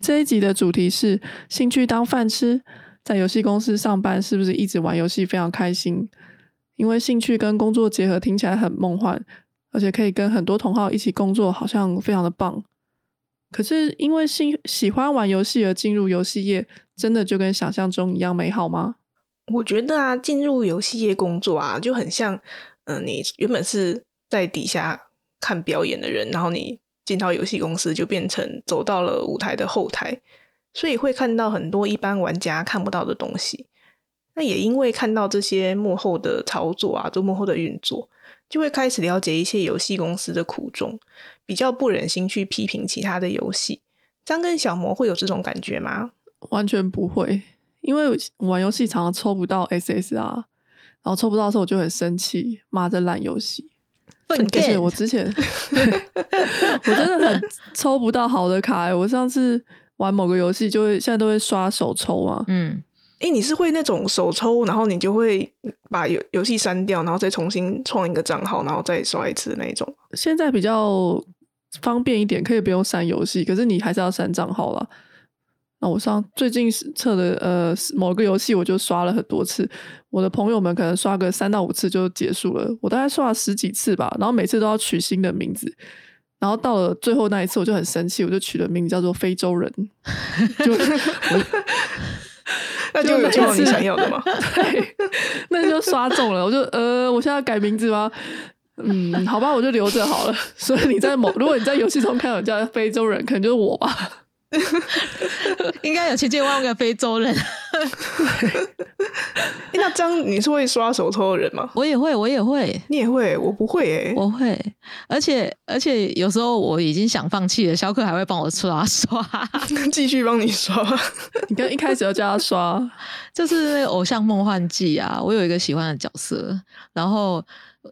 这一集的主题是兴趣当饭吃，在游戏公司上班是不是一直玩游戏非常开心？因为兴趣跟工作结合听起来很梦幻，而且可以跟很多同好一起工作，好像非常的棒。可是因为喜喜欢玩游戏而进入游戏业，真的就跟想象中一样美好吗？我觉得啊，进入游戏业工作啊，就很像，嗯，你原本是在底下看表演的人，然后你。进到游戏公司就变成走到了舞台的后台，所以会看到很多一般玩家看不到的东西。那也因为看到这些幕后的操作啊，做幕后的运作，就会开始了解一些游戏公司的苦衷，比较不忍心去批评其他的游戏。张跟小魔会有这种感觉吗？完全不会，因为玩游戏常常抽不到 SSR，然后抽不到的时候我就很生气，骂这烂游戏。而且我之前，我真的很抽不到好的卡。我上次玩某个游戏，就会现在都会刷手抽啊。嗯，哎，你是会那种手抽，然后你就会把游游戏删掉，然后再重新创一个账号，然后再刷一次的那种。现在比较方便一点，可以不用删游戏，可是你还是要删账号了。那我上最近测的呃某个游戏，我就刷了很多次。我的朋友们可能刷个三到五次就结束了，我大概刷了十几次吧。然后每次都要取新的名字，然后到了最后那一次，我就很生气，我就取了名字叫做非洲人。就那就有到你想要的吗？对，那就刷中了。我就呃，我现在改名字吗？嗯，好吧，我就留着好了。所以你在某，如果你在游戏中看到叫非洲人，可能就是我吧。应该有千千万万个非洲人。那张你是会刷手抽的人吗？我也会，我也会，你也会，我不会诶，我会。而且而且有时候我已经想放弃了，肖克还会帮我刷刷，继续帮你刷。你跟一开始要叫他刷，就是那个《偶像梦幻季》啊，我有一个喜欢的角色，然后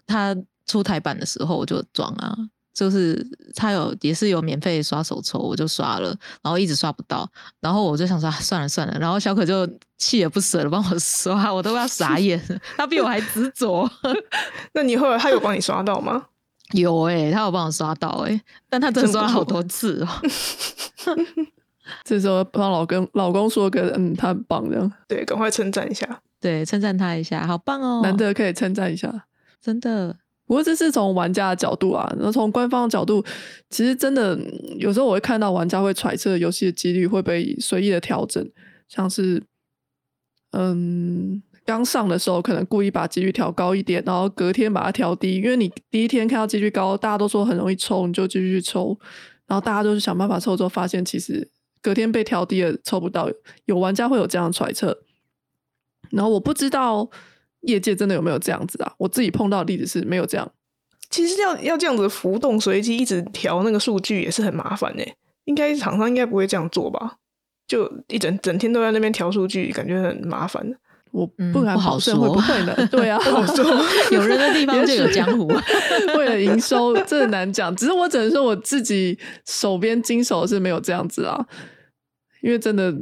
他出台版的时候我就装啊。就是他有也是有免费刷手抽，我就刷了，然后一直刷不到，然后我就想说算了算了，然后小可就锲而不舍的帮我刷，我都要傻眼。了，他比我还执着。那你后来他有帮你刷到吗？有哎，他有帮我刷到哎，但他真的刷了好多次哦。这时候帮老公老公说个嗯，他很棒这样，对，赶快称赞一下，对，称赞他一下，好棒哦，难得可以称赞一下，真的。不过这是从玩家的角度啊，那从官方的角度，其实真的有时候我会看到玩家会揣测游戏的几率会被随意的调整，像是嗯刚上的时候可能故意把几率调高一点，然后隔天把它调低，因为你第一天看到几率高，大家都说很容易抽，你就继续去抽，然后大家都是想办法抽之后发现其实隔天被调低了抽不到，有玩家会有这样揣测，然后我不知道。业界真的有没有这样子啊？我自己碰到的例子是没有这样。其实要要这样子浮动随机一直调那个数据也是很麻烦诶。应该厂商应该不会这样做吧？就一整整天都在那边调数据，感觉很麻烦。我不敢保证会不会呢？对啊，有人的地方就有江湖。为了营收，这很难讲。只是我只能说我自己手边经手是没有这样子啊，因为真的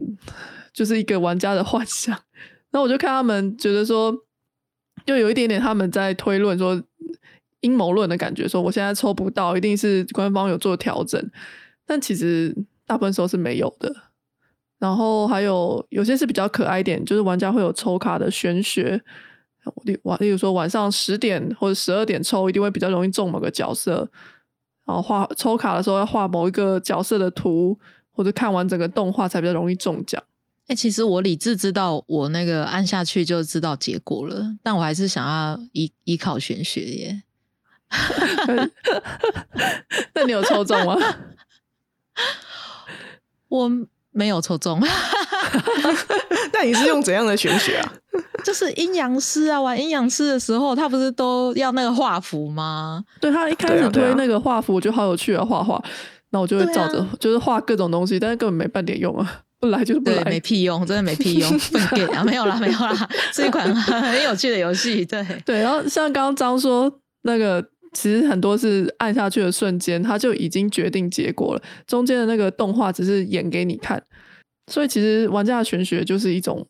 就是一个玩家的幻想。那我就看他们觉得说。就有一点点他们在推论说阴谋论的感觉，说我现在抽不到，一定是官方有做调整，但其实大部分时候是没有的。然后还有有些是比较可爱一点，就是玩家会有抽卡的玄学，例晚例如说晚上十点或者十二点抽，一定会比较容易中某个角色。然后画抽卡的时候要画某一个角色的图，或者看完整个动画才比较容易中奖。哎，其实我理智知道，我那个按下去就知道结果了，但我还是想要依依靠玄学耶。那你有抽中吗？我没有抽中。那你是用怎样的玄学啊？就是阴阳师啊，玩阴阳师的时候，他不是都要那个画符吗？对他一开始推那个画符，我觉得好有趣啊，画画。那我就会照着，就是画各种东西，但是根本没半点用啊。不来就是不，来。没屁用，真的没屁用，粪便啊，没有啦，没有啦，是一款很有趣的游戏，对，对，然后像刚刚张说那个，其实很多是按下去的瞬间，它就已经决定结果了，中间的那个动画只是演给你看，所以其实玩家的玄学就是一种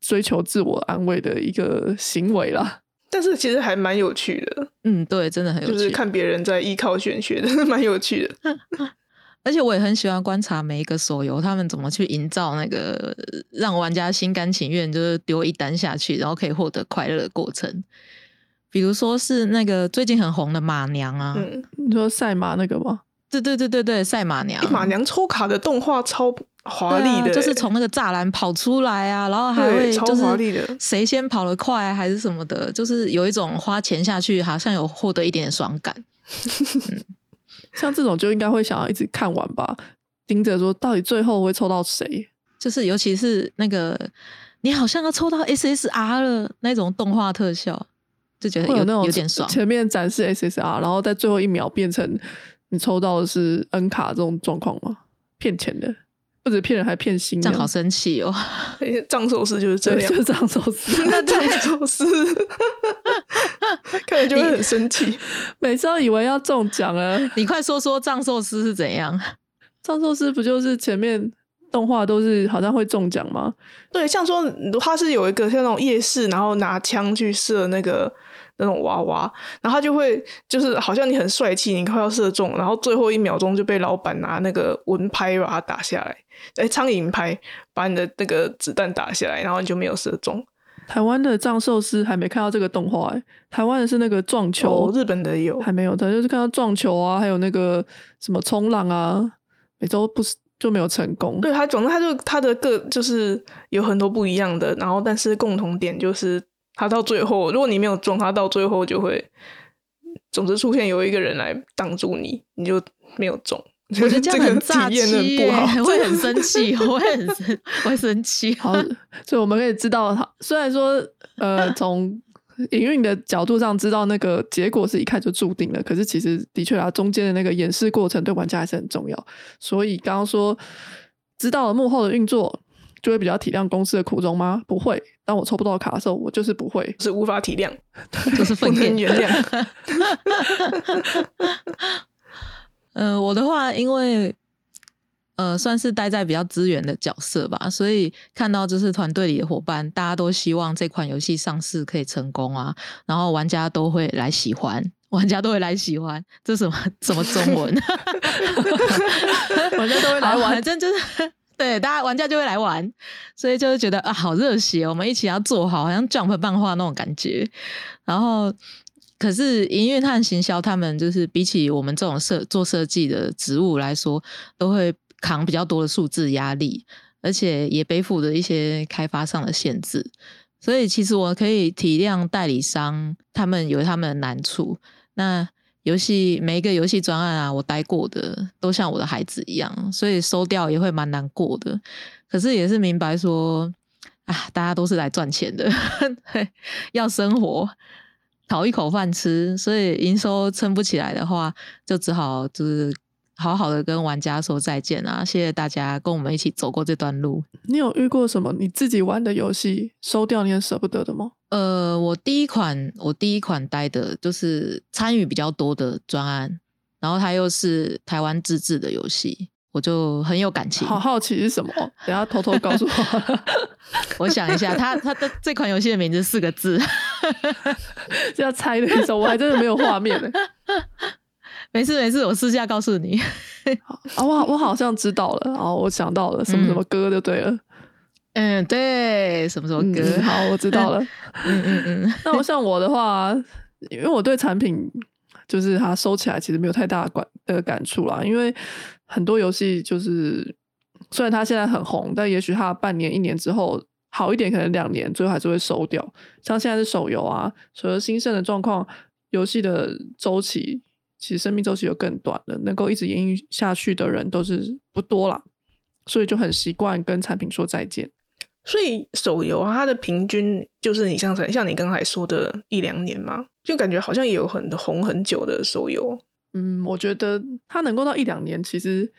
追求自我安慰的一个行为啦。但是其实还蛮有趣的，嗯，对，真的很有趣，就是看别人在依靠玄学，真的蛮有趣的。而且我也很喜欢观察每一个手游，他们怎么去营造那个让玩家心甘情愿，就是丢一单下去，然后可以获得快乐的过程。比如说是那个最近很红的马娘啊，嗯，你说赛马那个吗？对对对对对，赛马娘，马娘抽卡的动画超华丽的欸、啊就是从那个栅栏跑出来啊，然后还会就是华丽的谁先跑得快还是什么的，就是有一种花钱下去好像有获得一点点爽感。像这种就应该会想要一直看完吧，盯着说到底最后会抽到谁。就是尤其是那个你好像要抽到 SSR 了那种动画特效，就觉得有有那种有点爽。前面展示 SSR，然后在最后一秒变成你抽到的是 N 卡这种状况吗？骗钱的，不止骗人还骗心。这样好生气哦！藏寿司就是这，样就，是这样寿司。那藏寿司 看了就会很生气。每次都以为要中奖了，你快说说藏寿司是怎样？藏寿司不就是前面动画都是好像会中奖吗？对，像说他是有一个像那种夜市，然后拿枪去射那个那种娃娃，然后他就会就是好像你很帅气，你快要射中，然后最后一秒钟就被老板拿那个文拍把它打下来，哎，苍蝇拍把你的那个子弹打下来，然后你就没有射中。台湾的藏寿司还没看到这个动画、欸，台湾的是那个撞球，哦，日本的有，还没有他，就是看到撞球啊，还有那个什么冲浪啊，每周不是就没有成功。对他，总之他就他的个就是有很多不一样的，然后但是共同点就是他到最后，如果你没有中，他到最后就会，总之出现有一个人来挡住你，你就没有中。我觉得这样个很炸体验得气耶，不好，会很生气，我会很生，我会生气。好，所以我们可以知道，它虽然说呃，从营运的角度上知道那个结果是一看就注定了，可是其实的确啊，中间的那个演示过程对玩家还是很重要。所以刚刚说知道了幕后的运作，就会比较体谅公司的苦衷吗？不会。当我抽不到卡的时候，我就是不会。是无法体谅，就是不能原谅。呃，我的话，因为呃，算是待在比较资源的角色吧，所以看到就是团队里的伙伴，大家都希望这款游戏上市可以成功啊，然后玩家都会来喜欢，玩家都会来喜欢，这什么什么中文？玩家都会来玩反正就是对大家玩家就会来玩，所以就是觉得啊，好热血哦，我们一起要做好，好像 Jump 漫画那种感觉。然后，可是营运和行销他们就是比起我们这种设做设计的职务来说，都会扛比较多的数字压力，而且也背负着一些开发上的限制。所以其实我可以体谅代理商他们有他们的难处。那游戏每一个游戏专案啊，我待过的都像我的孩子一样，所以收掉也会蛮难过的。可是也是明白说，啊，大家都是来赚钱的，要生活，讨一口饭吃，所以营收撑不起来的话，就只好就是好好的跟玩家说再见啊！谢谢大家跟我们一起走过这段路。你有遇过什么你自己玩的游戏收掉你很舍不得的吗？呃，我第一款我第一款待的就是参与比较多的专案，然后它又是台湾自制的游戏，我就很有感情。好好奇是什么？等一下偷偷告诉我。我想一下，它它的这款游戏的名字四个字，这 要猜的一首，我还真的没有画面呢。没事没事，我私下告诉你。啊，我好我好像知道了，哦，我想到了什么什么歌就对了。嗯，对，什么什么歌？嗯好，我知道了。嗯嗯嗯，那我像我的话，因为我对产品就是它收起来其实没有太大的感的感触啦，因为很多游戏就是虽然它现在很红，但也许它半年一年之后好一点，可能两年最后还是会收掉。像现在是手游啊，手游兴盛的状况，游戏的周期其实生命周期又更短了，能够一直延续下去的人都是不多啦，所以就很习惯跟产品说再见。所以手游，它的平均就是你像像你刚才说的一两年嘛，就感觉好像也有很红很久的手游。嗯，我觉得他能够到一两年，其实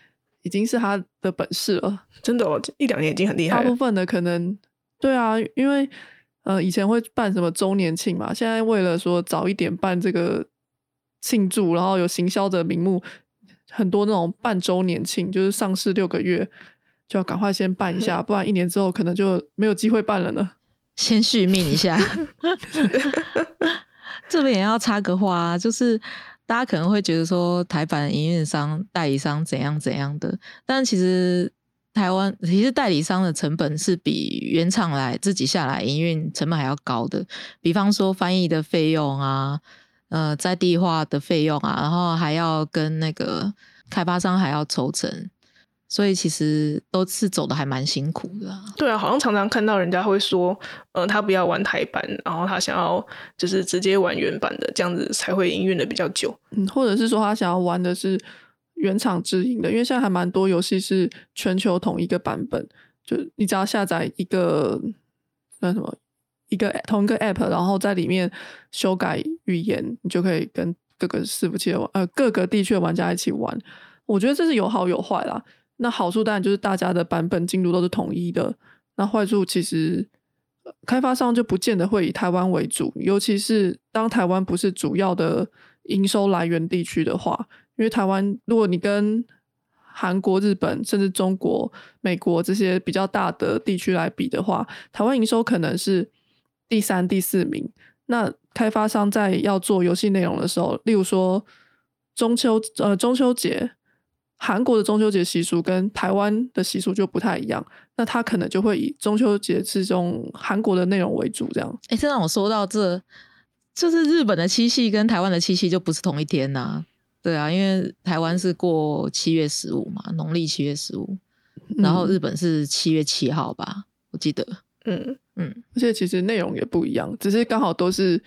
已经是他的本事了。真的哦，一两年已经很厉害了。大部分的可能对啊，因为呃以前会办什么周年庆嘛，现在为了说早一点办这个庆祝，然后有行销的名目，很多那种办周年庆，就是上市六个月就要赶快先办一下，不然一年之后可能就没有机会办了呢。先续命一下。这边也要插个话，就是大家可能会觉得说台版营运商、代理商怎样怎样的，但其实台湾其实代理商的成本是比原厂来自己下来营运成本还要高的。比方说翻译的费用啊，呃，在地化的费用啊，然后还要跟那个开发商还要抽成。所以其实都是走的还蛮辛苦的。对啊，好像常常看到人家会说，呃，他不要玩台版，然后他想要就是直接玩原版的，这样子才会营运的比较久。嗯，或者是说他想要玩的是原厂直营的，因为现在还蛮多游戏是全球同一个版本，就你只要下载一个那什么一个同一个 app，然后在里面修改语言，你就可以跟各个伺服器的玩呃各个地区的玩家一起玩。我觉得这是有好有坏啦。那好处当然就是大家的版本进度都是统一的。那坏处其实开发商就不见得会以台湾为主，尤其是当台湾不是主要的营收来源地区的话，因为台湾如果你跟韩国、日本甚至中国、美国这些比较大的地区来比的话，台湾营收可能是第三、第四名。那开发商在要做游戏内容的时候，例如说中秋呃中秋节。韩国的中秋节习俗跟台湾的习俗就不太一样，那他可能就会以中秋节这种韩国的内容为主，这样。哎，这让我说到这，就是日本的七夕跟台湾的七夕就不是同一天呐。对啊，因为台湾是过七月十五嘛，农历七月十五，然后日本是七月七号吧，我记得。嗯嗯，而且其实内容也不一样，只是刚好都是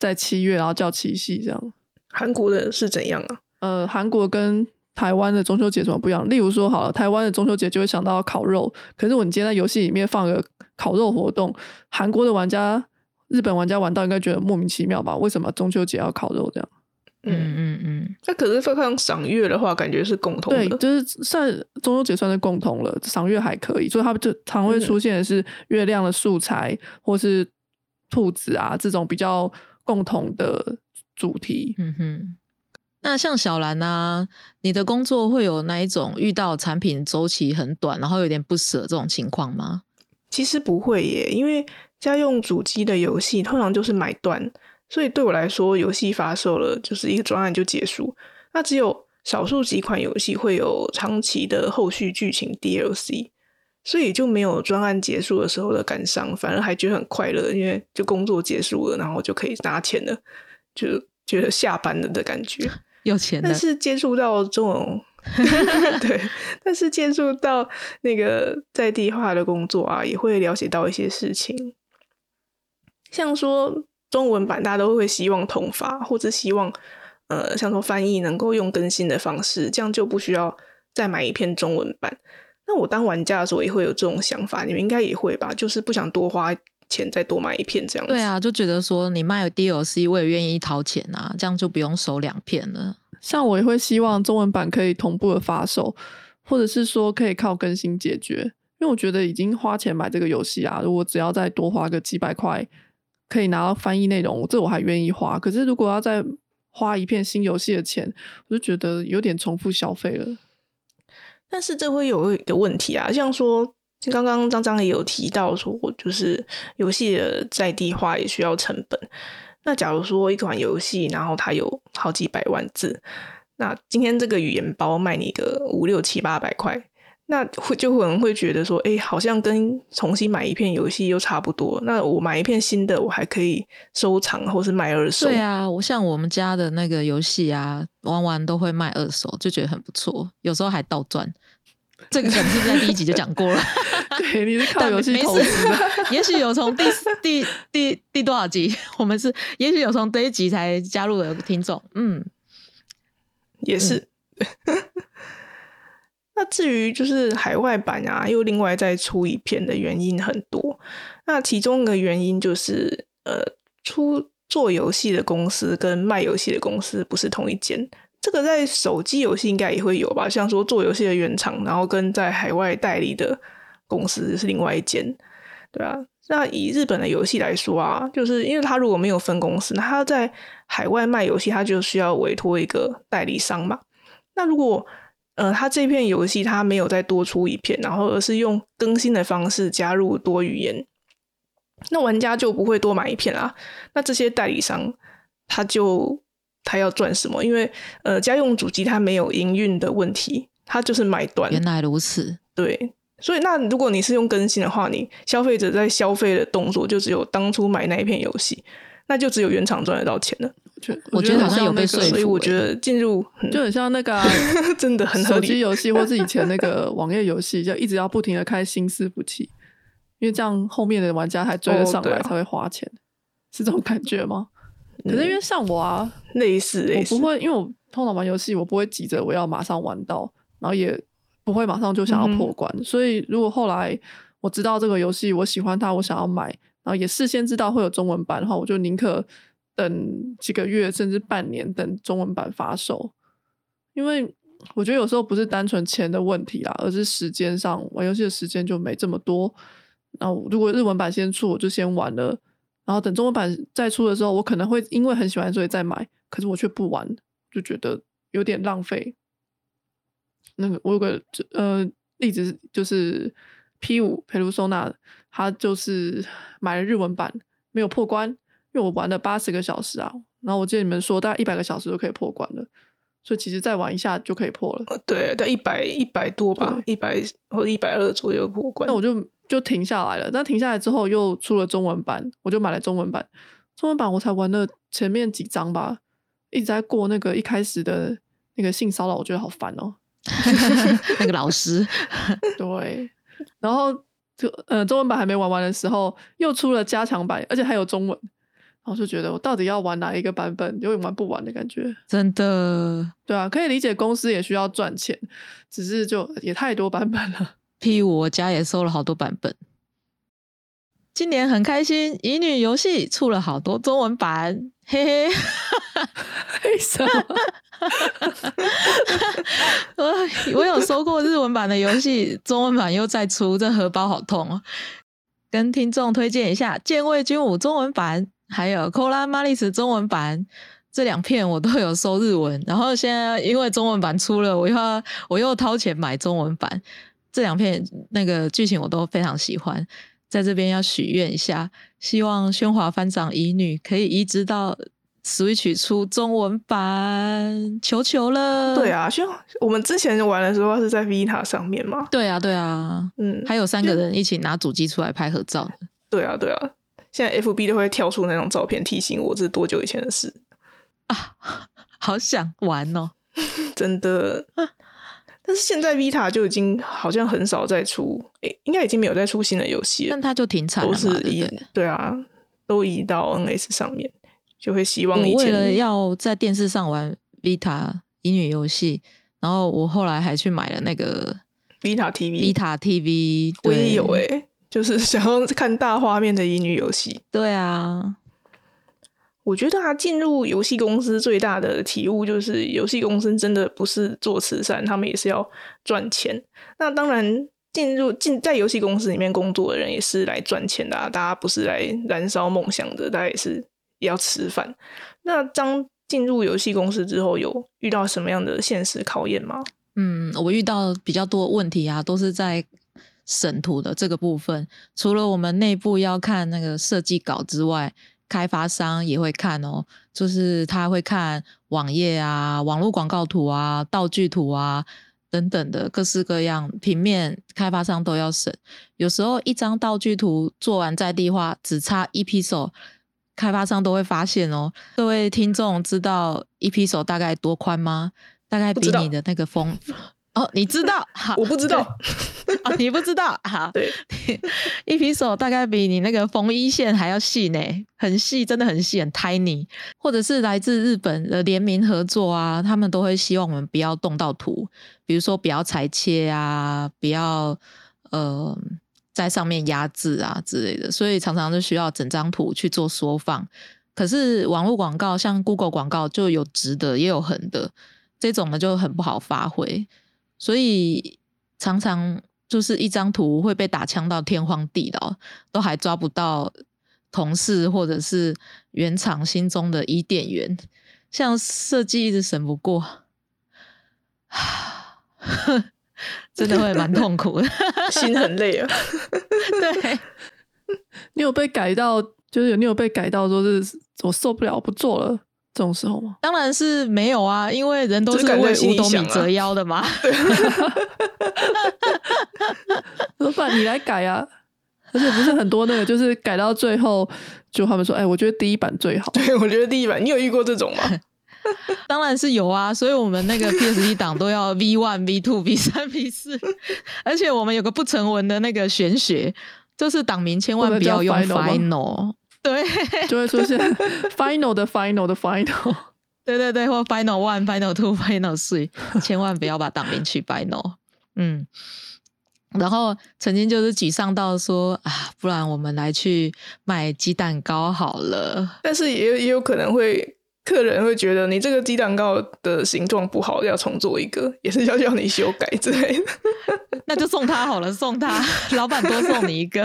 在七月，然后叫七夕这样。韩国的是怎样啊？呃，韩国跟台湾的中秋节怎么不一样？例如说，好了，台湾的中秋节就会想到烤肉，可是我们今天在游戏里面放个烤肉活动，韩国的玩家、日本玩家玩到应该觉得莫名其妙吧？为什么中秋节要烤肉这样？嗯嗯嗯。那可是放赏月的话，感觉是共同的。对，就是算中秋节算是共同了，赏月还可以，所以他们就常会出现的是月亮的素材，或是兔子啊这种比较共同的主题。嗯哼。那像小兰啊，你的工作会有那一种遇到产品周期很短，然后有点不舍这种情况吗？其实不会耶，因为家用主机的游戏通常就是买断，所以对我来说，游戏发售了就是一个专案就结束。那只有少数几款游戏会有长期的后续剧情 DLC，所以就没有专案结束的时候的感伤，反而还觉得很快乐，因为就工作结束了，然后就可以拿钱了，就觉得下班了的感觉。有钱，但是接触到这种，对，但是接触到那个在地化的工作啊，也会了解到一些事情，像说中文版大家都会希望同发，或者希望呃，像说翻译能够用更新的方式，这样就不需要再买一篇中文版。那我当玩家的时候也会有这种想法，你们应该也会吧？就是不想多花。钱再多买一片这样子，对啊，就觉得说你卖 DLC 我也愿意掏钱啊，这样就不用收两片了。像我也会希望中文版可以同步的发售，或者是说可以靠更新解决，因为我觉得已经花钱买这个游戏啊，如果只要再多花个几百块，可以拿到翻译内容，这我还愿意花。可是如果要再花一片新游戏的钱，我就觉得有点重复消费了。但是这会有一个问题啊，像说。刚刚张张也有提到说，就是游戏的在地化也需要成本。那假如说一款游戏，然后它有好几百万字，那今天这个语言包卖你个五六七八百块，那会就可能会觉得说，哎，好像跟重新买一片游戏又差不多。那我买一片新的，我还可以收藏或是卖二手。对啊，我像我们家的那个游戏啊，玩完都会卖二手，就觉得很不错，有时候还倒赚。这个梗是不是在第一集就讲过了？对，你是靠游戏投资的。也许有从第第第第多少集，我们是也许有从第一集才加入的听众。嗯，也是。那至于就是海外版啊，又另外再出一片的原因很多。那其中一个原因就是，呃，出做游戏的公司跟卖游戏的公司不是同一间。这个在手机游戏应该也会有吧？像说做游戏的原厂，然后跟在海外代理的公司是另外一间，对啊。那以日本的游戏来说啊，就是因为他如果没有分公司，那他在海外卖游戏，他就需要委托一个代理商嘛。那如果呃他这片游戏他没有再多出一片，然后而是用更新的方式加入多语言，那玩家就不会多买一片啦。那这些代理商他就他要赚什么？因为呃家用主机它没有营运的问题，它就是买断。原来如此，对。所以，那如果你是用更新的话，你消费者在消费的动作就只有当初买那一片游戏，那就只有原厂赚得到钱了。我觉得好像有被说服，所以我觉得进入就很像那个真的很手机游戏，或是以前那个网页游戏，就一直要不停的开新伺服器，因为这样后面的玩家才追得上来，才会花钱，是这种感觉吗？可是因为像我啊，类似，我不会，因为我通常玩游戏，我不会急着我要马上玩到，然后也。不会马上就想要破关，所以如果后来我知道这个游戏，我喜欢它，我想要买，然后也事先知道会有中文版的话，我就宁可等几个月甚至半年等中文版发售，因为我觉得有时候不是单纯钱的问题啦，而是时间上玩游戏的时间就没这么多。然后如果日文版先出，我就先玩了，然后等中文版再出的时候，我可能会因为很喜欢所以再买，可是我却不玩，就觉得有点浪费。那个我有个呃例子，就是 P 五佩鲁索纳，他就是 买了日文版，没有破关，因为我玩了八十个小时啊。然后我记得你们说大概一百个小时就可以破关了，所以其实再玩一下就可以破了。对，但一百一百多吧，一百或者一百二左右破关。那我就就停下来了。但停下来之后又出了中文版，我就买了中文版。中文版我才玩了前面几章吧，一直在过那个一开始的那个性骚扰，我觉得好烦哦。那个老师，对，然后就呃，中文版还没玩完的时候，又出了加强版，而且还有中文，然后就觉得我到底要玩哪一个版本，有点玩不完的感觉。真的，对啊，可以理解公司也需要赚钱，只是就也太多版本了。P 五我家也收了好多版本，今年很开心，乙女游戏出了好多中文版，嘿嘿，为什么？我我有收过日文版的游戏，中文版又再出，这荷包好痛哦。跟听众推荐一下《剑卫军武》中文版，还有《科拉玛丽斯》中文版，这两片我都有收日文。然后现在因为中文版出了，我又要我又掏钱买中文版。这两片那个剧情我都非常喜欢，在这边要许愿一下，希望喧哗翻掌乙女可以移植到。Switch 出中文版，求求了！对啊，像我们之前玩的时候是在 Vita 上面嘛。对啊，对啊，嗯，还有三个人一起拿主机出来拍合照。对啊，对啊，现在 FB 都会跳出那种照片提醒我，这是多久以前的事啊！好想玩哦，真的。但是现在 Vita 就已经好像很少再出，诶，应该已经没有再出新的游戏了。但它就停产了都是移对啊，都移到 NS 上面。就会希望我为了要在电视上玩 Vita 乙女游戏，然后我后来还去买了那个 Vita TV 我也有哎，就是想要看大画面的乙女游戏。对啊，我觉得他进入游戏公司最大的体悟就是，游戏公司真的不是做慈善，他们也是要赚钱。那当然，进入进在游戏公司里面工作的人也是来赚钱的，大家不是来燃烧梦想的，大家也是。要吃饭。那当进入游戏公司之后，有遇到什么样的现实考验吗？嗯，我遇到比较多问题啊，都是在审图的这个部分。除了我们内部要看那个设计稿之外，开发商也会看哦，就是他会看网页啊、网络广告图啊、道具图啊等等的各式各样平面，开发商都要审。有时候一张道具图做完在地化，只差一批手。开发商都会发现哦，各位听众知道一批手大概多宽吗？大概比你的那个风 哦，你知道？我不知道哦，你不知道？好，对，一批手大概比你那个缝衣线还要细呢，很细，真的很细，很 tiny。或者是来自日本的联名合作啊，他们都会希望我们不要动到图，比如说不要裁切啊，不要呃。在上面压制啊之类的，所以常常就需要整张图去做缩放。可是网络广告，像 Google 广告就有直的也有横的，这种呢就很不好发挥，所以常常就是一张图会被打枪到天荒地老，都还抓不到同事或者是原厂心中的伊甸园，像设计一直审不过，真的会蛮痛苦的，心很累啊。对，你有被改到，就是有你有被改到说是我受不了不做了这种时候吗？当然是没有啊，因为人都是为五斗米折腰的嘛。老板，你来改啊！而且不是很多那个，就是改到最后，就他们说，哎，我觉得第一版最好。对，我觉得第一版，你有遇过这种吗？当然是有啊，所以我们那个 PSD 档都要 V one、V two、V 三、V 四，而且我们有个不成文的那个玄学，就是档名千万不要用 final，对 就会出现 final 的 final 的 final。对对对，或 final one、final two、final three，千万不要把档名取 final，嗯。然后曾经就是沮丧到说啊，不然我们来去卖鸡蛋糕好了。但是也有也有可能会，客人会觉得你这个鸡蛋糕的形状不好，要重做一个，也是要叫你修改之类的。那就送他好了，送他，老板多送你一个。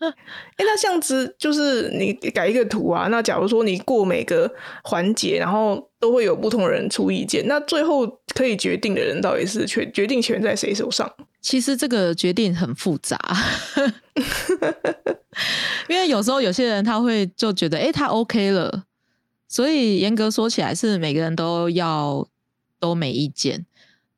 哎，那这样子就是你改一个图啊，那假如说你过每个环节，然后都会有不同人出意见，那最后可以决定的人到底是决决定权在谁手上？其实这个决定很复杂，因为有时候有些人他会就觉得，哎、他 OK 了，所以严格说起来是每个人都要都没意见，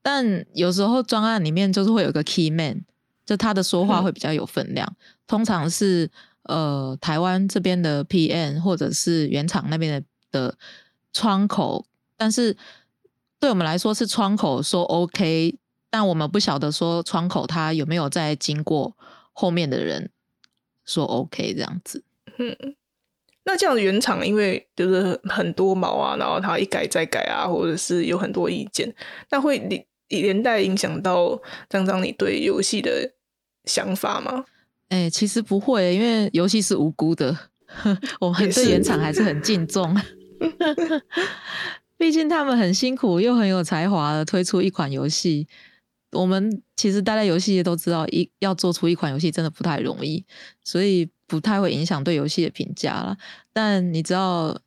但有时候专案里面就是会有个 key man，就他的说话会比较有分量，通常是呃台湾这边的 PM 或者是原厂那边的的窗口，但是对我们来说是窗口说 OK，但我们不晓得说窗口他有没有在经过后面的人说 OK 这样子。嗯那这样的原厂，因为就是很多毛啊，然后他一改再改啊，或者是有很多意见，那会连连带影响到张张你对游戏的想法吗？哎、其实不会，因为游戏是无辜的，我们对原厂还是很敬重。毕竟他们很辛苦又很有才华的推出一款游戏，我们其实待在游戏业都知道，一要做出一款游戏真的不太容易，所以不太会影响对游戏的评价啦。但你知道，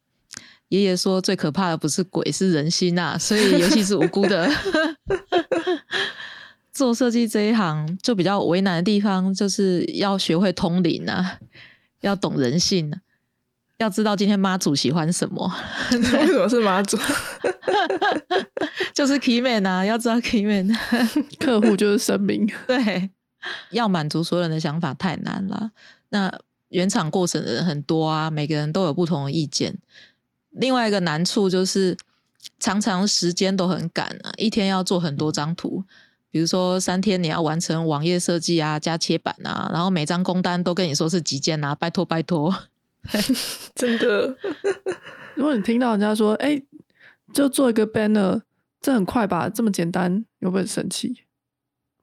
爷爷说最可怕的不是鬼，是人心啊，所以游戏是无辜的。做设计这一行就比较为难的地方，就是要学会通灵啊，要懂人性、啊，要知道今天妈祖喜欢什么，为什么是妈祖？就是 key man 啊，要知道 key man，客户就是神明，对，要满足所有人的想法太难了。那原厂过审的人很多啊，每个人都有不同的意见。另外一个难处就是常常时间都很赶啊，一天要做很多张图。比如说三天你要完成网页设计啊，加切板啊，然后每张工单都跟你说是几件啊，拜托拜托。真的，如果你听到人家说，哎、就做一个 banner，这很快吧？这么简单，有没有很生气？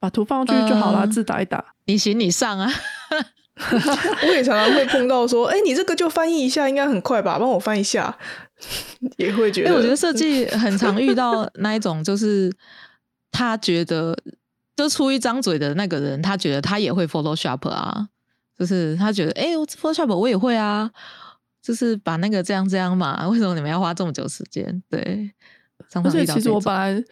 把图放上去就好啦，呃字打一打。你行你上啊，我也常常会碰到说，哎、你这个就翻译一下，应该很快吧？帮我翻一下，也会觉因得，为我觉得设计很常遇到那一种，就是他觉得就出一张嘴的那个人，他觉得他也会 Photoshop 啊，就是他觉得哎、我 Photoshop 我也会啊，就是把那个这样这样嘛，为什么你们要花这么久时间？对，常而且其实我本来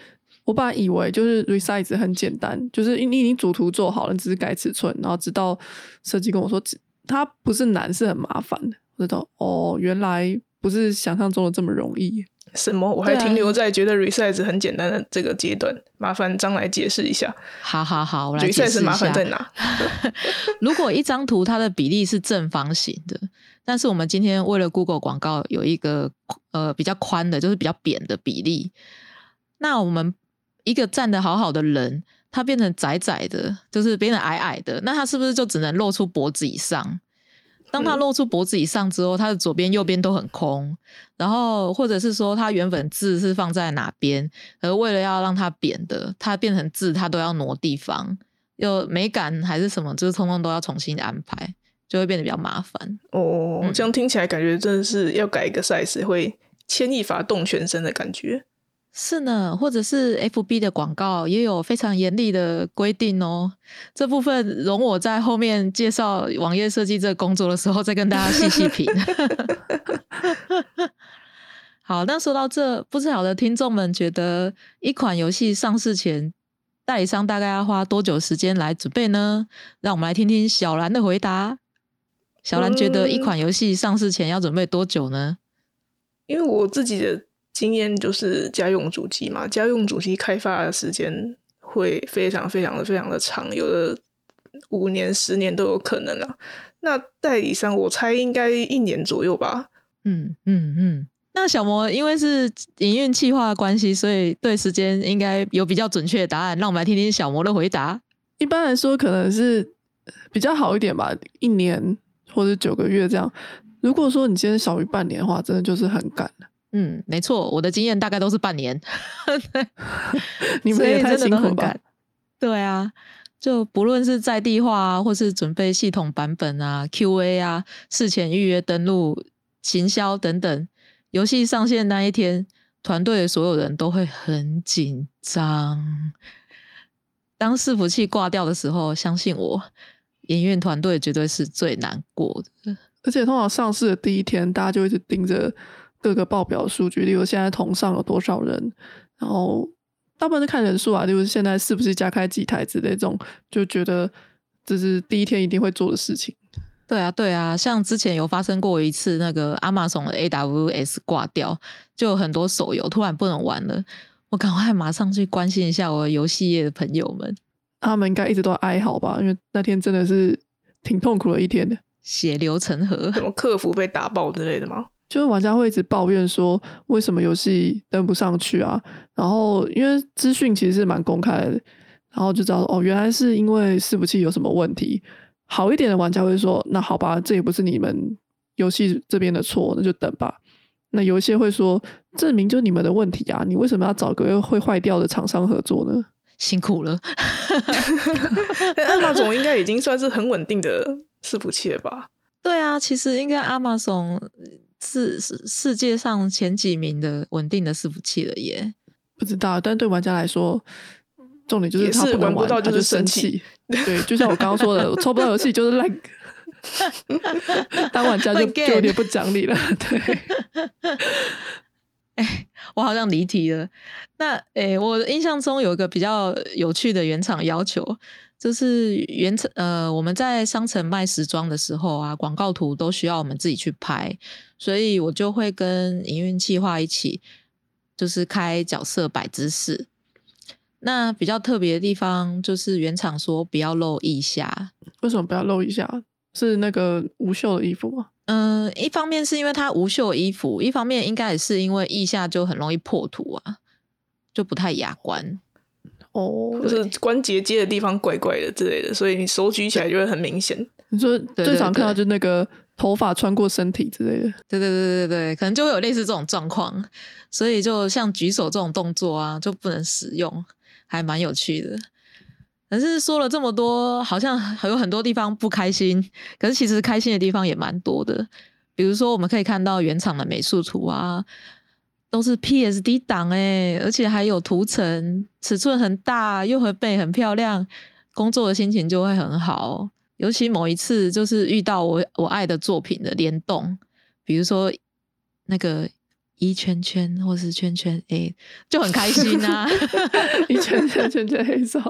我本来以为就是 resize 很简单，就是你已经主图做好了，你只是改尺寸，然后直到设计跟我说，只它不是难，是很麻烦的。我知道哦，原来不是想象中的这么容易。什么，我还停留在觉得 resize 很简单的这个阶段。麻烦张来解释一下好好好，我来解释，resize 一下麻烦在哪？如果一张图它的比例是正方形的，但是我们今天为了 Google 广告有一个呃比较宽的，就是比较扁的比例，那我们一个站得好好的人，他变成窄窄的，就是变得矮矮的，那他是不是就只能露出脖子以上？当他嗯露出脖子以上之后，他的左边、右边都很空，然后或者是说他原本字是放在哪边，而为了要让它扁的，它变成字，它都要挪地方，又美感还是什么，就是通通都要重新安排，就会变得比较麻烦。哦，嗯这样听起来感觉真的是要改一个 size 会牵一发动全身的感觉。是呢，或者是 FB 的广告也有非常严厉的规定哦。这部分容我在后面介绍网页设计这个工作的时候再跟大家细细品。好，那说到这，不知道的听众们觉得一款游戏上市前，代理商大概要花多久时间来准备呢？让我们来听听小兰的回答。小兰觉得一款游戏上市前要准备多久呢？因为我自己的。经验就是家用主机嘛，家用主机开发的时间会非常非常的非常的长，有的五年、十年都有可能啊。那代理商，我猜应该一年左右吧。嗯嗯嗯。那小魔因为是营运计划的关系，所以对时间应该有比较准确的答案。让我们来听听小魔的回答。一般来说，可能是比较好一点吧，一年或者九个月这样。如果说你今天小于半年的话，真的就是很赶了。嗯，没错，我的经验大概都是半年。你们也太辛苦吧？对啊，就不论是在地化啊，或是准备系统版本啊、QA 啊、事前预约登录、行销等等，游戏上线那一天，团队的所有人都会很紧张。当伺服器挂掉的时候，相信我，营运团队绝对是最难过的。而且通常上市的第一天，大家就一直盯着。各个报表数据，例如现在同上有多少人，然后大部分是看人数啊，例如现在是不是加开几台之类这种，就觉得这是第一天一定会做的事情。对啊，对啊，像之前有发生过一次，那个阿玛逊的 AWS 挂掉，就有很多手游突然不能玩了，我赶快马上去关心一下我游戏业的朋友们，他们应该一直都哀嚎吧，因为那天真的是挺痛苦的一天的，血流成河，什么客服被打爆之类的吗？就是玩家会一直抱怨说，为什么游戏登不上去啊？然后因为资讯其实是蛮公开的，然后就知道哦，原来是因为伺服器有什么问题。好一点的玩家会说，那好吧，这也不是你们游戏这边的错，那就等吧。那有一些会说，证明就你们的问题啊，你为什么要找个会坏掉的厂商合作呢？辛苦了，阿玛总应该已经算是很稳定的伺服器了吧？对啊，其实应该阿玛总。是世世界上前几名的稳定的伺服器了耶，不知道，但对玩家来说，重点就是他不能玩，他就生气。对，就像我刚刚说的，我抽不到游戏就是烂，当玩家就就有点不讲理了。对，哎，我好像离题了。那哎，我印象中有一个比较有趣的原厂要求。就是原厂呃，我们在商城卖时装的时候啊，广告图都需要我们自己去拍，所以我就会跟营运计划一起，就是开角色摆姿势。那比较特别的地方就是原厂说不要露腋下，为什么不要露腋下？是那个无袖的衣服吗？嗯，一方面是因为它无袖衣服，一方面应该也是因为腋下就很容易破土啊，就不太雅观。哦，就是关节接的地方怪怪的之类的，所以你手举起来就会很明显。你说最常看到就那个头发穿过身体之类的，对对对对对可能就会有类似这种状况，所以就像举手这种动作啊，就不能使用，还蛮有趣的。可是说了这么多，好像还有很多地方不开心，可是其实开心的地方也蛮多的。比如说，我们可以看到原厂的美术图啊。都是 PSD 档哎，而且还有图层，尺寸很大，又很背，很漂亮，工作的心情就会很好。尤其某一次，就是遇到我我爱的作品的联动，比如说那个一圈圈或是圈圈，哎，就很开心啊！一圈圈圈圈黑手。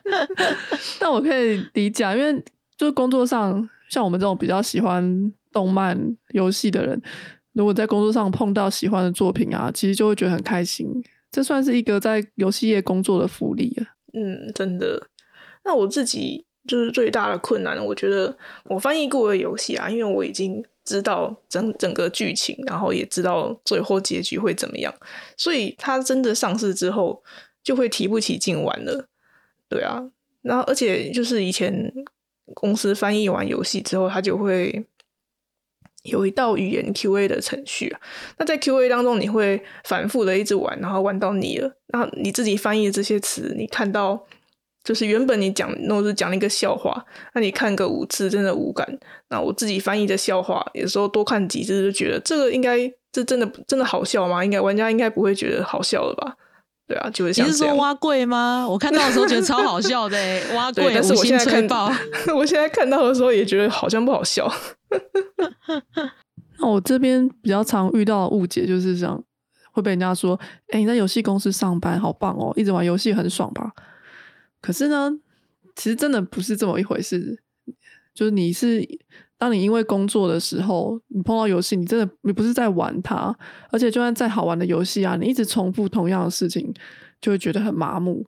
但我可以理解，因为就是工作上，像我们这种比较喜欢动漫游戏的人。如果在工作上碰到喜欢的作品啊，其实就会觉得很开心。这算是一个在游戏业工作的福利啊。嗯，真的。那我自己就是最大的困难，我觉得我翻译过的游戏啊，因为我已经知道整整个剧情，然后也知道最后结局会怎么样，所以它真的上市之后就会提不起劲玩了。对啊，然后而且就是以前公司翻译完游戏之后，它就会。有一道语言 QA 的程序啊，那在 QA 当中，你会反复的一直玩，然后玩到腻了。那你自己翻译这些词，你看到就是原本你讲，那是讲了一个笑话，那你看个五次真的无感。那我自己翻译的笑话，有时候多看几次就觉得这个应该这真的真的好笑吗？应该玩家应该不会觉得好笑了吧？对啊，就是像你是。说挖贵吗？我看到的时候觉得超好笑的欸，挖对，柜但是我现在看到。我现在看到的时候也觉得好像不好笑。那我这边比较常遇到的误解就是这样，会被人家说：“哎、你在游戏公司上班好棒哦，一直玩游戏很爽吧？”可是呢，其实真的不是这么一回事。就是你是当你因为工作的时候，你碰到游戏，你真的你不是在玩它，而且就算再好玩的游戏啊，你一直重复同样的事情，就会觉得很麻木。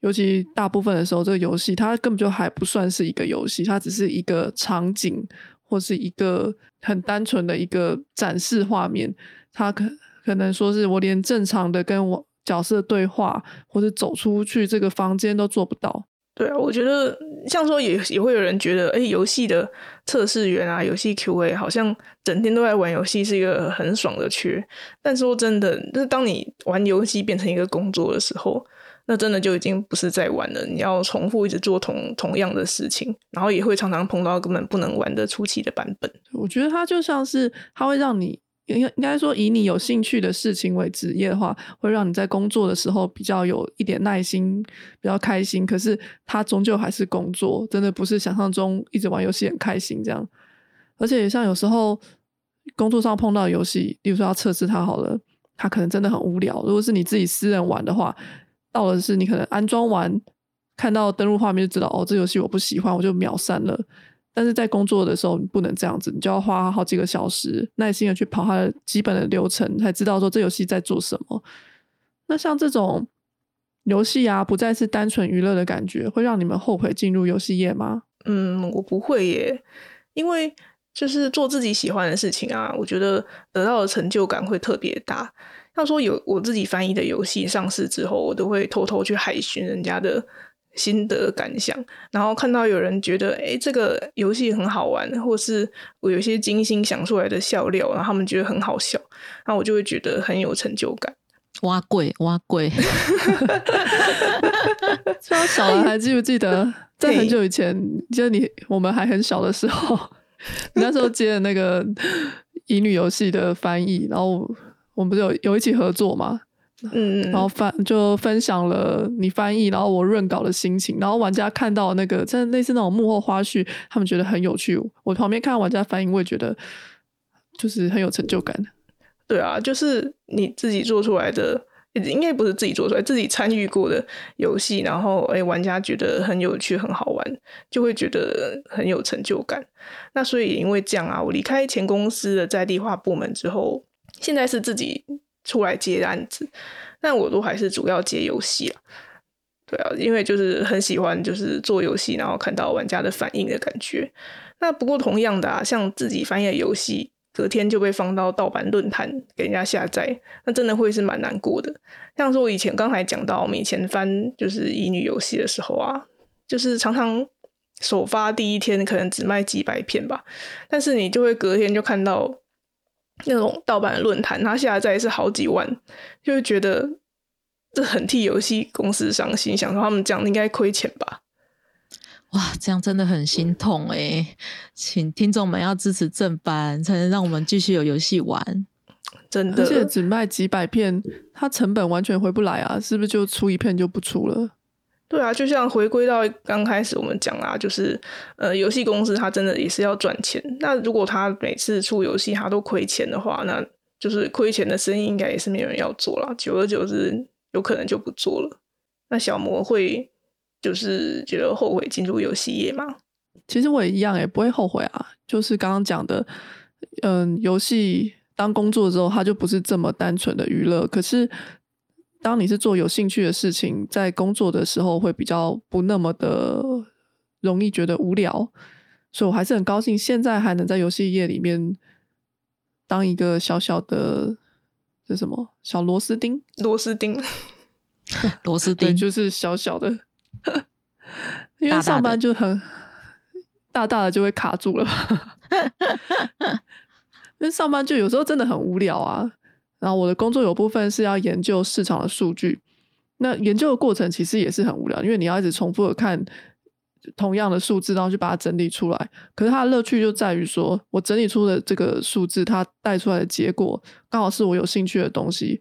尤其大部分的时候，这个游戏它根本就还不算是一个游戏，它只是一个场景或是一个很单纯的一个展示画面。它可可能说是我连正常的跟我角色对话，或者走出去这个房间都做不到。对啊，我觉得像说也也会有人觉得，哎，游戏的测试员啊，游戏 QA 好像整天都在玩游戏，是一个很爽的缺。但说真的，就是当你玩游戏变成一个工作的时候，那真的就已经不是在玩了。你要重复一直做同同样的事情，然后也会常常碰到根本不能玩的初期的版本。我觉得它就像是它会让你应该应该说以你有兴趣的事情为职业的话，会让你在工作的时候比较有一点耐心，比较开心。可是它终究还是工作，真的不是想象中一直玩游戏很开心这样。而且像有时候工作上碰到游戏，例如说要测试它好了，它可能真的很无聊。如果是你自己私人玩的话，到的是你可能安装完，看到登录画面就知道哦，这游戏我不喜欢，我就秒删了。但是在工作的时候，你不能这样子，你就要花好几个小时，耐心的去跑它的基本的流程，才知道说这游戏在做什么。那像这种游戏啊，不再是单纯娱乐的感觉，会让你们后悔进入游戏业吗？嗯，我不会耶，因为就是做自己喜欢的事情啊，我觉得得到的成就感会特别大。要说有我自己翻译的游戏上市之后，我都会偷偷去海巡人家的心得感想，然后看到有人觉得，诶这个游戏很好玩，或是我有些精心想出来的笑料，然后他们觉得很好笑，那我就会觉得很有成就感。挖柜，挖柜，像小兰 还记不记得，在很久以前，就是你我们还很小的时候，你 那时候接的那个乙女游戏的翻译，然后我们不是有有一起合作嘛？嗯，然后翻就分享了你翻译，然后我润稿的心情，然后玩家看到那个真的类似那种幕后花絮，他们觉得很有趣。我旁边看玩家反应，我也觉得就是很有成就感。对啊，就是你自己做出来的，应该不是自己做出来，自己参与过的游戏，然后哎，玩家觉得很有趣、很好玩，就会觉得很有成就感。那所以因为这样啊，我离开前公司的在地化部门之后，现在是自己出来接案子，但我都还是主要接游戏啊。对啊，因为就是很喜欢就是做游戏，然后看到玩家的反应的感觉。那不过同样的啊，像自己翻译的游戏。隔天就被放到盗版论坛给人家下载，那真的会是蛮难过的。像说我以前刚才讲到，我们以前翻就是乙女游戏的时候啊，就是常常首发第一天可能只卖几百片吧，但是你就会隔天就看到那种盗版的论坛，它下载是好几万，就会觉得这很替游戏公司伤心，想说他们这样应该亏钱吧。哇，这样真的很心痛哎！请听众们要支持正版，才能让我们继续有游戏玩。真的而且，只卖几百片，它成本完全回不来啊！是不是就出一片就不出了？对啊，就像回归到刚开始我们讲啊，就是呃，游戏公司它真的也是要赚钱。那如果他每次出游戏它都亏钱的话，那就是亏钱的生意应该也是没有人要做了。久而久之，有可能就不做了。那小魔会就是觉得后悔进入游戏业吗？其实我也一样，也不会后悔啊。就是刚刚讲的，嗯，游戏当工作之后，它就不是这么单纯的娱乐。可是，当你是做有兴趣的事情，在工作的时候会比较不那么的容易觉得无聊。所以我还是很高兴，现在还能在游戏业里面当一个小小的这什么小螺丝钉，螺丝钉 螺丝钉，就是小小的，因为上班就很大大的就会卡住了。因为上班就有时候真的很无聊啊。然后我的工作有部分是要研究市场的数据，那研究的过程其实也是很无聊，因为你要一直重复的看同样的数字，然后去把它整理出来。可是它的乐趣就在于说，我整理出的这个数字，它带出来的结果刚好是我有兴趣的东西。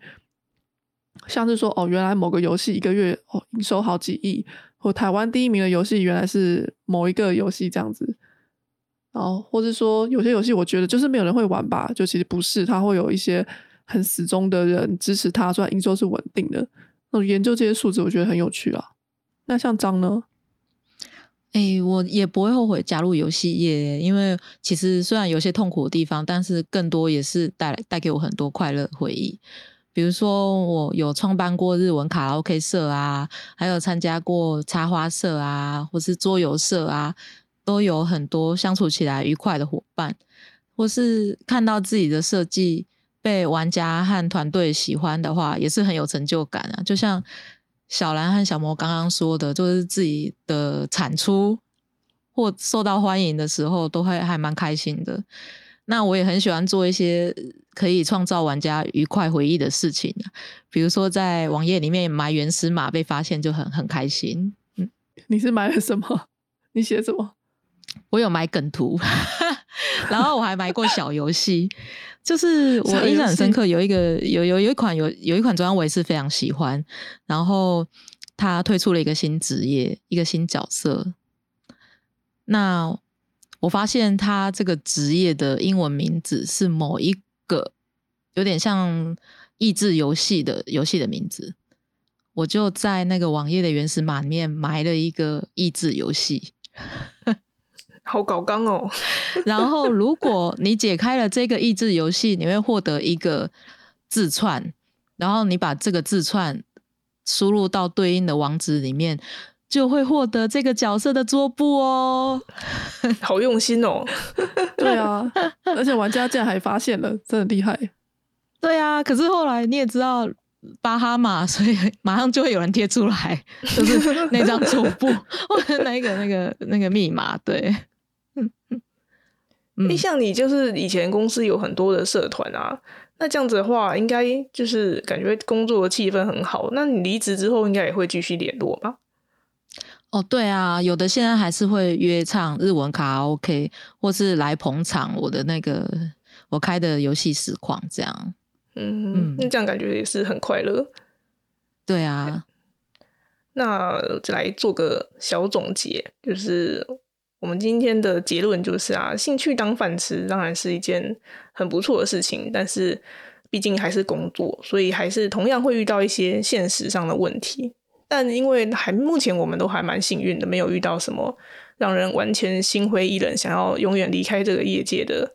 像是说，哦，原来某个游戏一个月哦营收好几亿，或台湾第一名的游戏原来是某一个游戏这样子。然后，或是说有些游戏，我觉得就是没有人会玩吧，就其实不是，它会有一些很死忠的人支持他，所以营收是稳定的。那研究这些数字，我觉得很有趣啊。那像张呢？哎，我也不会后悔加入游戏业，因为其实虽然有些痛苦的地方，但是更多也是带来带给我很多快乐回忆。比如说，我有创办过日文卡拉 OK 社啊，还有参加过插花社啊，或是桌游社啊，都有很多相处起来愉快的伙伴，或是看到自己的设计被玩家和团队喜欢的话，也是很有成就感啊。就像小兰和小魔刚刚说的，就是自己的产出或受到欢迎的时候，都会还蛮开心的。那我也很喜欢做一些可以创造玩家愉快回忆的事情，比如说在网页里面埋原始码被发现就很很开心。嗯，你是埋了什么？你写什么？我有埋梗图，然后我还埋过小游戏，就是我印象很深刻，有一个有有有一款有有一款专我也是非常喜欢，然后他推出了一个新职业，一个新角色，那。我发现他这个职业的英文名字是某一个有点像益智游戏的游戏的名字，我就在那个网页的原始码里面埋了一个益智游戏，好搞刚哦。然后如果你解开了这个益智游戏，你会获得一个字串，然后你把这个字串输入到对应的网址里面。就会获得这个角色的桌布哦，好用心哦。对啊，而且玩家竟然还发现了，真的厉害。对啊，可是后来你也知道巴哈马，所以马上就会有人贴出来，就是那张桌布或者那个那个那个密码。对，嗯嗯。像你就是以前公司有很多的社团啊，那这样子的话，应该就是感觉工作的气氛很好。那你离职之后，应该也会继续联络吧？哦，对啊，有的现在还是会约唱日文卡拉 OK，或是来捧场我的那个我开的游戏实况这样。嗯，那这样感觉也是很快乐。对啊，那来做个小总结，就是我们今天的结论就是啊，兴趣当饭吃当然是一件很不错的事情，但是毕竟还是工作，所以还是同样会遇到一些现实上的问题。但因为还目前我们都还蛮幸运的，没有遇到什么让人完全心灰意冷、想要永远离开这个业界的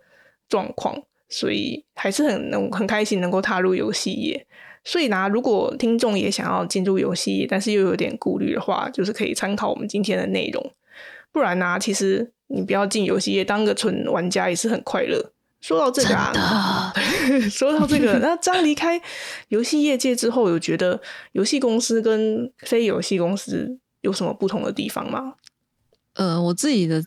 状况，所以还是很能很开心能够踏入游戏业。所以呢，如果听众也想要进入游戏业，但是又有点顾虑的话，就是可以参考我们今天的内容。不然呢，其实你不要进游戏业，当个纯玩家也是很快乐。说到这个啊，说到这个，那张离开游戏业界之后，有觉得游戏公司跟非游戏公司有什么不同的地方吗？呃，我自己的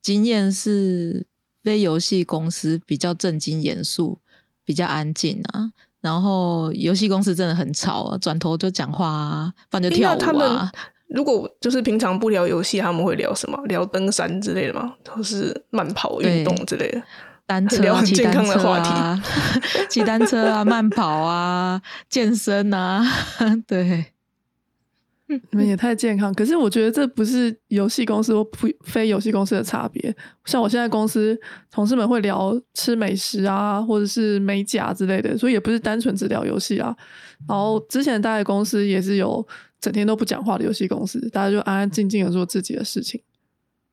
经验是，非游戏公司比较正经严肃，比较安静啊。然后游戏公司真的很吵啊，转头就讲话啊，不然就跳舞啊。如果就是平常不聊游戏，他们会聊什么？聊登山之类的吗？或是慢跑运动之类的？单车、骑单车啊，骑单车啊，慢跑啊，健身啊，对，你们也太健康。可是我觉得这不是游戏公司或非游戏公司的差别。像我现在公司同事们会聊吃美食啊，或者是美甲之类的，所以也不是单纯只聊游戏啊。然后之前待的公司也是有整天都不讲话的游戏公司，大家就安安静静的做自己的事情。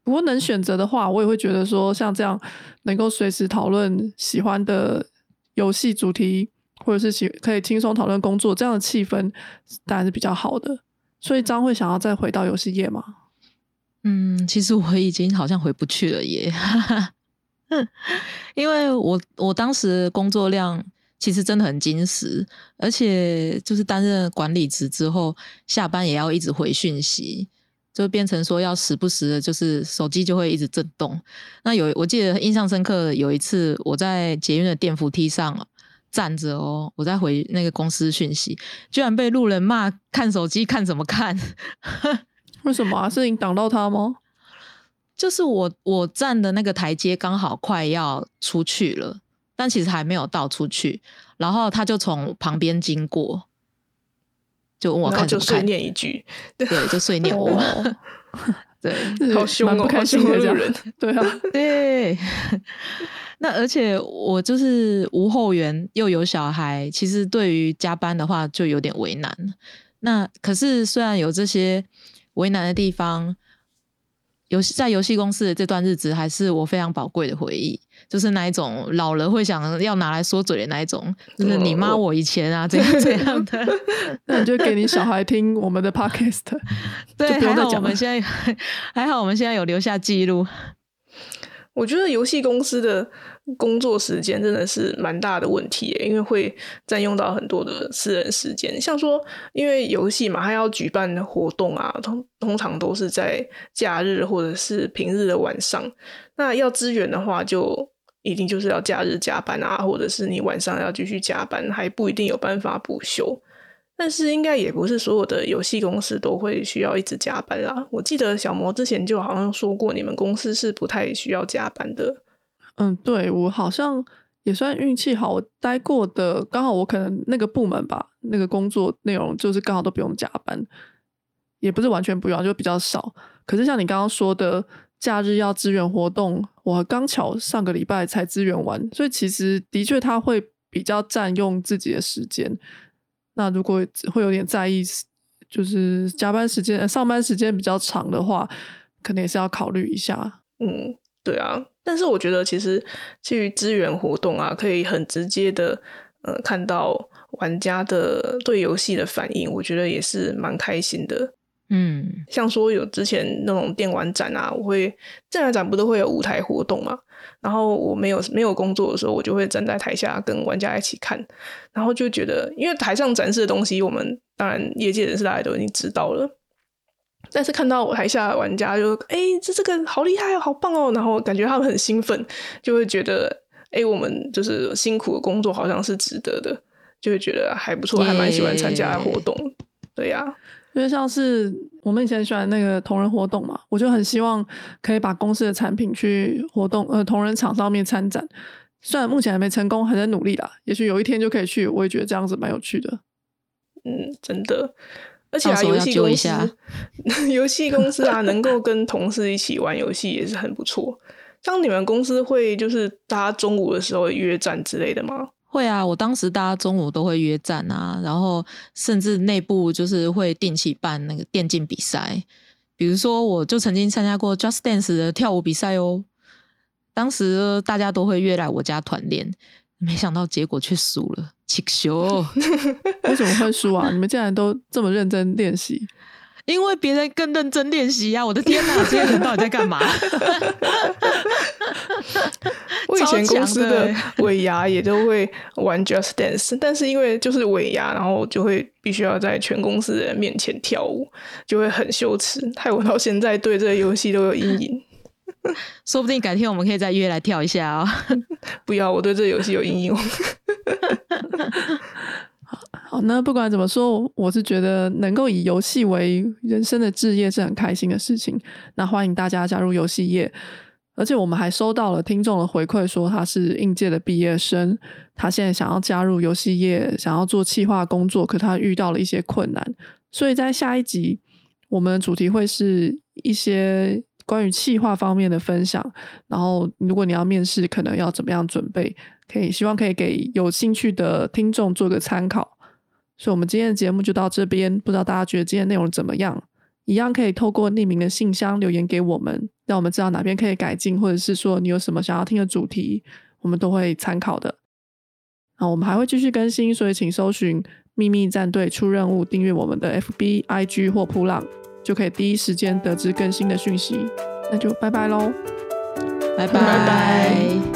不过能选择的话，我也会觉得说，像这样能够随时讨论喜欢的游戏主题，或者是喜可以轻松讨论工作这样的气氛，当然是比较好的。所以张会想要再回到游戏业吗？嗯，其实我已经好像回不去了耶，因为我我当时工作量其实真的很精实，而且就是担任管理职之后，下班也要一直回讯息。就变成说要时不时的，就是手机就会一直震动。那有我记得印象深刻，有一次我在捷运的电扶梯上站着哦，我在回那个公司讯息，居然被路人骂看手机看什么看？为什么啊？是你挡到他吗？就是我我站的那个台阶刚好快要出去了，但其实还没有到出去，然后他就从旁边经过，就问我然后就碎念一句，对，就碎念我，哦 对 好凶哦蛮不开心的这样好凶的路人。对啊，对。那而且我就是无后援又有小孩，其实对于加班的话就有点为难。那可是虽然有这些为难的地方，游戏在游戏公司的这段日子还是我非常宝贵的回忆，就是那一种老了会想要拿来说嘴的那一种，就是你妈我以前啊这样这样的。那你就给你小孩听我们的 podcast，对，还好我。们现在 还好我们现在有留下记录。我觉得游戏公司的工作时间真的是蛮大的问题，因为会占用到很多的私人时间。像说，因为游戏嘛，它要举办活动啊，通通常都是在假日或者是平日的晚上。那要支援的话，就一定就是要假日加班啊，或者是你晚上要继续加班，还不一定有办法补休。但是应该也不是所有的游戏公司都会需要一直加班啦。我记得小魔之前就好像说过，你们公司是不太需要加班的。嗯，对我好像也算运气好，我待过的刚好我可能那个部门吧，那个工作内容就是刚好都不用加班，也不是完全不用，就比较少。可是像你刚刚说的，假日要支援活动，我刚巧上个礼拜才支援完，所以其实的确他会比较占用自己的时间。那如果会有点在意，就是加班时间、上班时间比较长的话，可能也是要考虑一下。嗯，对啊，但是我觉得其实基于支援活动啊，可以很直接的呃看到玩家的对游戏的反应，我觉得也是蛮开心的。嗯，像说有之前那种电玩展啊，我会电玩展不都会有舞台活动嘛？然后我没有没有工作的时候，我就会站在台下跟玩家一起看，然后就觉得，因为台上展示的东西，我们当然业界人士大家都已经知道了，但是看到我台下的玩家就，哎，这这个好厉害哦，好棒哦，然后感觉他们很兴奋，就会觉得，哎，我们就是辛苦的工作好像是值得的，就会觉得还不错，还蛮喜欢参加活动，对呀、因为像是我们以前喜欢那个同人活动嘛，我就很希望可以把公司的产品去活动呃同人场上面参展。虽然目前还没成功，还在努力啦，也许有一天就可以去。我也觉得这样子蛮有趣的。嗯，真的。而且啊，游戏公司，游戏公司啊，能够跟同事一起玩游戏也是很不错。像你们公司会就是大家中午的时候约战之类的吗？会啊，我当时大家中午都会约战啊，然后甚至内部就是会定期办那个电竞比赛，比如说我就曾经参加过 Just Dance 的跳舞比赛哦，当时大家都会约来我家团练，没想到结果却输了，气球，为什么会输啊？你们竟然都这么认真练习？因为别人更认真练习呀！我的天哪，这些人到底在干嘛？我以前公司的强尾牙也都会玩 Just Dance，但是因为就是尾牙，然后就会必须要在全公司的人面前跳舞，就会很羞耻，害我到现在对这个游戏都有阴影。说不定改天我们可以再约来跳一下哦。不要，我对这个游戏有阴影。那不管怎么说，我是觉得能够以游戏为人生的志业是很开心的事情。那欢迎大家加入游戏业，而且我们还收到了听众的回馈，说他是应届的毕业生，他现在想要加入游戏业，想要做企划工作，可他遇到了一些困难。所以在下一集，我们的主题会是一些关于企划方面的分享。然后，如果你要面试，可能要怎么样准备？可以希望可以给有兴趣的听众做个参考。所以，我们今天的节目就到这边。不知道大家觉得今天内容怎么样？一样可以透过匿名的信箱留言给我们，让我们知道哪边可以改进，或者是说你有什么想要听的主题，我们都会参考的。那我们还会继续更新，所以请搜寻“秘密战队出任务”，订阅我们的 FB、IG 或扑浪，就可以第一时间得知更新的讯息。那就拜拜喽。拜拜拜